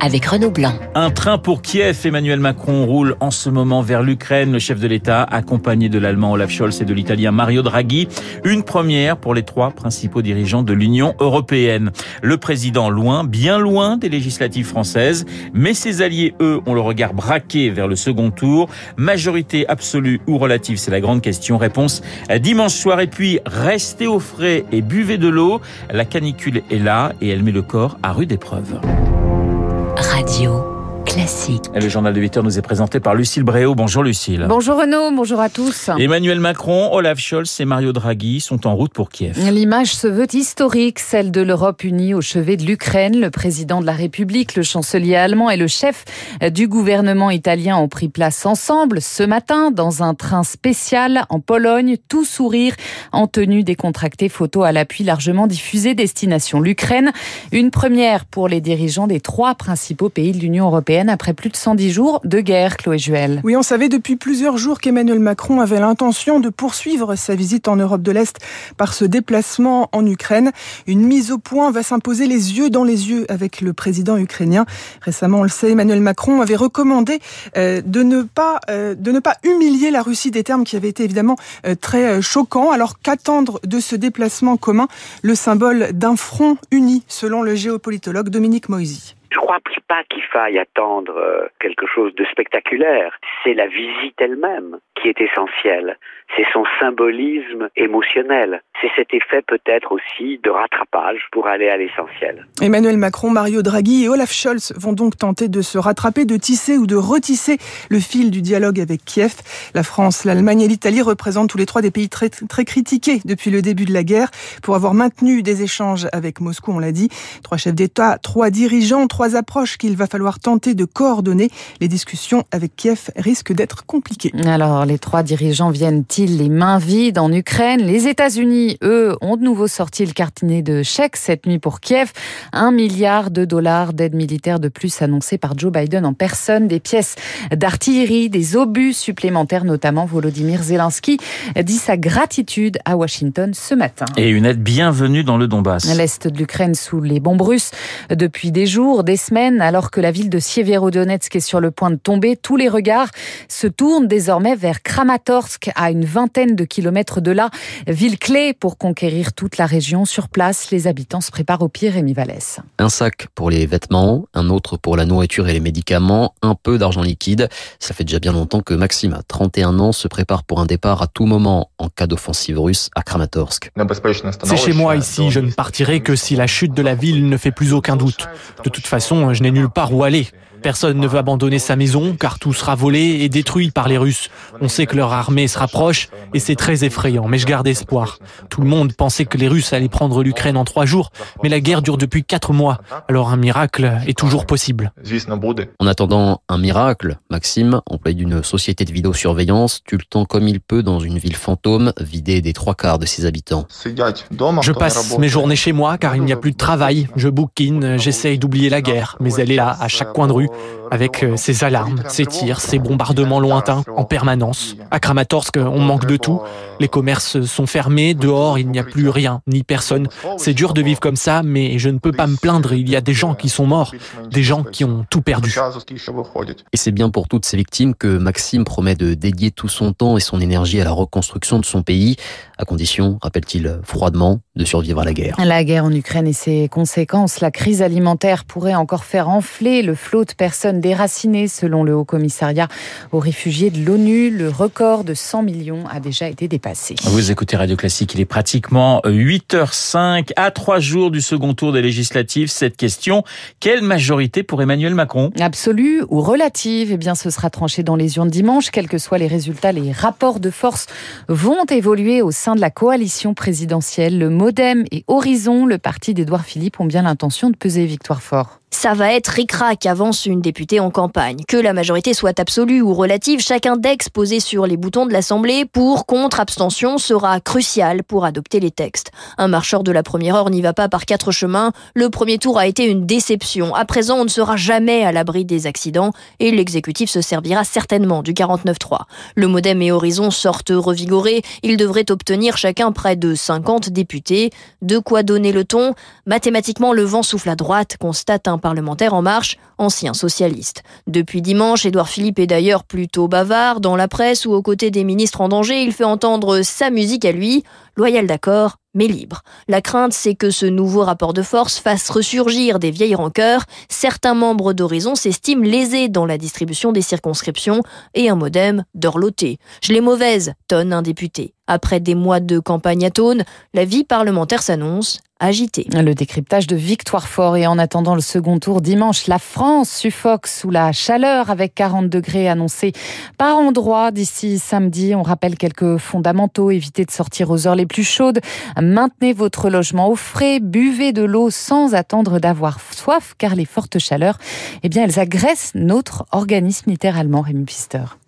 avec Blanc. Un train pour Kiev. Emmanuel Macron roule en ce moment vers l'Ukraine. Le chef de l'État, accompagné de l'Allemand Olaf Scholz et de l'Italien Mario Draghi. Une première pour les trois principaux dirigeants de l'Union européenne. Le président loin, bien loin des législatives françaises. Mais ses alliés, eux, ont le regard braqué vers le second tour. Majorité absolue ou relative, c'est la grande question. Réponse dimanche soir. Et puis, restez au frais et buvez de l'eau. La canicule est là et elle met le corps à rude épreuve. Radio classique. Et le journal de 8 heures nous est présenté par Lucille Bréau. Bonjour Lucille. Bonjour Renaud, bonjour à tous. Emmanuel Macron, Olaf Scholz et Mario Draghi sont en route pour Kiev. L'image se veut historique, celle de l'Europe unie au chevet de l'Ukraine. Le président de la République, le chancelier allemand et le chef du gouvernement italien ont pris place ensemble ce matin dans un train spécial en Pologne, tout sourire, en tenue décontractée, photo à l'appui largement diffusée, destination l'Ukraine. Une première pour les dirigeants des trois principaux pays de l'Union européenne après plus de 110 jours de guerre, Chloé Juel. Oui, on savait depuis plusieurs jours qu'Emmanuel Macron avait l'intention de poursuivre sa visite en Europe de l'Est par ce déplacement en Ukraine. Une mise au point va s'imposer les yeux dans les yeux avec le président ukrainien. Récemment, on le sait, Emmanuel Macron avait recommandé euh, de ne pas euh, de ne pas humilier la Russie, des termes qui avaient été évidemment euh, très choquants. Alors qu'attendre de ce déplacement commun, le symbole d'un front uni, selon le géopolitologue Dominique Moisy. Crois pas qu'il faille attendre euh, quelque chose de spectaculaire? C'est la visite elle-même qui est essentielle. C'est son symbolisme émotionnel. C'est cet effet peut-être aussi de rattrapage pour aller à l'essentiel. Emmanuel Macron, Mario Draghi et Olaf Scholz vont donc tenter de se rattraper, de tisser ou de retisser le fil du dialogue avec Kiev. La France, l'Allemagne et l'Italie représentent tous les trois des pays très, très critiqués depuis le début de la guerre pour avoir maintenu des échanges avec Moscou, on l'a dit. Trois chefs d'État, trois dirigeants, trois approches qu'il va falloir tenter de coordonner. Les discussions avec Kiev risquent d'être compliquées. Alors, les trois dirigeants viennent-ils les mains vides en Ukraine? Les États-Unis, eux, ont de nouveau sorti le cartinet de chèques cette nuit pour Kiev. Un milliard de dollars d'aide militaire de plus annoncé par Joe Biden en personne. Des pièces d'artillerie, des obus supplémentaires, notamment Volodymyr Zelensky dit sa gratitude à Washington ce matin. Et une aide bienvenue dans le Donbass. L'Est de l'Ukraine sous les bombes russes depuis des jours, des semaines, alors que la ville de Sieverodonetsk est sur le point de tomber. Tous les regards se tournent désormais vers Kramatorsk, à une vingtaine de kilomètres de là. Ville clé pour conquérir toute la région. Sur place, les habitants se préparent au pire, Rémi Vallès. Un sac pour les vêtements, un autre pour la nourriture et les médicaments, un peu d'argent liquide. Ça fait déjà bien longtemps que Maxime, à 31 ans, se prépare pour un départ à tout moment en cas d'offensive russe à Kramatorsk. C'est chez moi ici, je ne partirai que si la chute de la ville ne fait plus aucun doute. De toute façon, je n'ai nulle part où aller. Personne ne veut abandonner sa maison car tout sera volé et détruit par les Russes. On sait que leur armée se rapproche et c'est très effrayant, mais je garde espoir. Tout le monde pensait que les Russes allaient prendre l'Ukraine en trois jours, mais la guerre dure depuis quatre mois, alors un miracle est toujours possible. En attendant un miracle, Maxime, employé d'une société de vidéosurveillance, tue le temps comme il peut dans une ville fantôme vidée des trois quarts de ses habitants. Je passe mes journées chez moi car il n'y a plus de travail. Je bouquine, j'essaye d'oublier la guerre, mais elle est là, à chaque coin de rue avec euh, ces alarmes, ces tirs, ces bombardements lointains en permanence. À Kramatorsk, on manque de tout. Les commerces sont fermés, dehors, il n'y a plus rien, ni personne. C'est dur de vivre comme ça, mais je ne peux pas me plaindre. Il y a des gens qui sont morts, des gens qui ont tout perdu. Et c'est bien pour toutes ces victimes que Maxime promet de dédier tout son temps et son énergie à la reconstruction de son pays, à condition, rappelle-t-il froidement, de survivre à la guerre. La guerre en Ukraine et ses conséquences, la crise alimentaire pourrait encore faire enfler le flot de personnes déracinées, selon le Haut Commissariat aux réfugiés de l'ONU. Le record de 100 millions a déjà été dépassé. Vous écoutez Radio Classique, il est pratiquement 8h05 à trois jours du second tour des législatives. Cette question, quelle majorité pour Emmanuel Macron? Absolue ou relative? Eh bien, ce sera tranché dans les urnes dimanche. Quels que soient les résultats, les rapports de force vont évoluer au sein de la coalition présidentielle. Le Modem et Horizon, le parti d'Édouard Philippe, ont bien l'intention de peser victoire fort. Ça va être ric-rac, avance une députée en campagne. Que la majorité soit absolue ou relative, chaque index posé sur les boutons de l'Assemblée pour, contre, abstention sera crucial pour adopter les textes. Un marcheur de la première heure n'y va pas par quatre chemins. Le premier tour a été une déception. À présent, on ne sera jamais à l'abri des accidents et l'exécutif se servira certainement du 49-3. Le Modem et Horizon sortent revigorés. Ils devraient obtenir chacun près de 50 députés. De quoi donner le ton? Mathématiquement, le vent souffle à droite, constate un parlementaire en marche, ancien socialiste. Depuis dimanche, Édouard Philippe est d'ailleurs plutôt bavard. Dans la presse ou aux côtés des ministres en danger, il fait entendre sa musique à lui, loyal d'accord, mais libre. La crainte, c'est que ce nouveau rapport de force fasse ressurgir des vieilles rancœurs. Certains membres d'Horizon s'estiment lésés dans la distribution des circonscriptions et un modem dorloté. Je l'ai mauvaise, tonne un député. Après des mois de campagne à Tône, la vie parlementaire s'annonce agitée. Le décryptage de Victoire Fort et en attendant le second tour dimanche, la France suffoque sous la chaleur avec 40 degrés annoncés par endroit d'ici samedi. On rappelle quelques fondamentaux, évitez de sortir aux heures les plus chaudes, maintenez votre logement au frais, buvez de l'eau sans attendre d'avoir soif car les fortes chaleurs, eh bien, elles agressent notre organisme littéralement, Rémi Pister.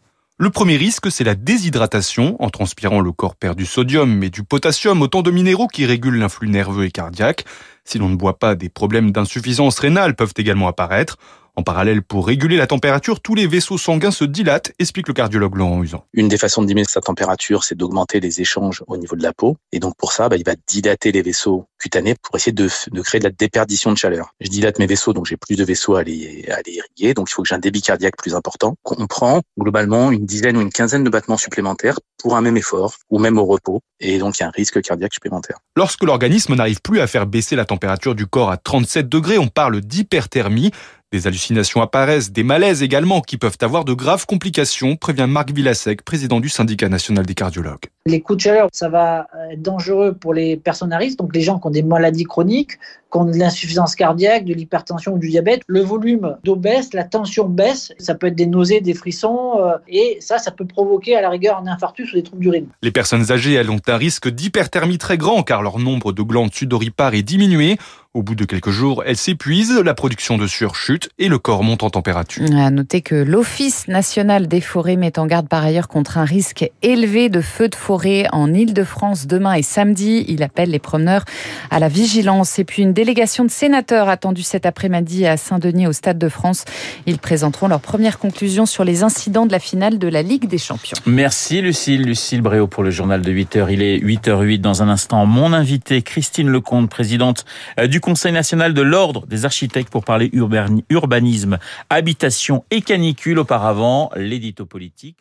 Le premier risque, c'est la déshydratation. En transpirant, le corps perd du sodium mais du potassium, autant de minéraux qui régulent l'influx nerveux et cardiaque. Si l'on ne boit pas, des problèmes d'insuffisance rénale peuvent également apparaître. En parallèle, pour réguler la température, tous les vaisseaux sanguins se dilatent, explique le cardiologue Laurent Usan. Une des façons de diminuer sa température, c'est d'augmenter les échanges au niveau de la peau. Et donc pour ça, bah, il va dilater les vaisseaux cutanés pour essayer de, de, créer de la déperdition de chaleur. Je dilate mes vaisseaux, donc j'ai plus de vaisseaux à les, à les irriguer. Donc il faut que j'ai un débit cardiaque plus important. On prend globalement une dizaine ou une quinzaine de battements supplémentaires pour un même effort ou même au repos. Et donc il y a un risque cardiaque supplémentaire. Lorsque l'organisme n'arrive plus à faire baisser la température du corps à 37 degrés, on parle d'hyperthermie. Des hallucinations apparaissent, des malaises également, qui peuvent avoir de graves complications, prévient Marc Villasec, président du syndicat national des cardiologues. Les coups de chaleur, ça va être dangereux pour les personnes à risque, donc les gens qui ont des maladies chroniques, qui ont de l'insuffisance cardiaque, de l'hypertension ou du diabète. Le volume d'eau baisse, la tension baisse, ça peut être des nausées, des frissons, euh, et ça, ça peut provoquer à la rigueur un infarctus ou des troubles du rythme. Les personnes âgées, elles ont un risque d'hyperthermie très grand car leur nombre de glandes sudoripares est diminué. Au bout de quelques jours, elles s'épuisent, la production de sueur chute et le corps monte en température. À noter que l'Office national des forêts met en garde par ailleurs contre un risque élevé de feux de en Ile-de-France demain et samedi. Il appelle les promeneurs à la vigilance. Et puis une délégation de sénateurs attendue cet après-midi à Saint-Denis au Stade de France. Ils présenteront leurs premières conclusions sur les incidents de la finale de la Ligue des Champions. Merci Lucille. Lucille Bréau pour le journal de 8h. Il est 8h08 dans un instant. Mon invité, Christine Lecomte, présidente du Conseil national de l'Ordre des architectes pour parler urbanisme, habitation et canicule. Auparavant, l'édito politique.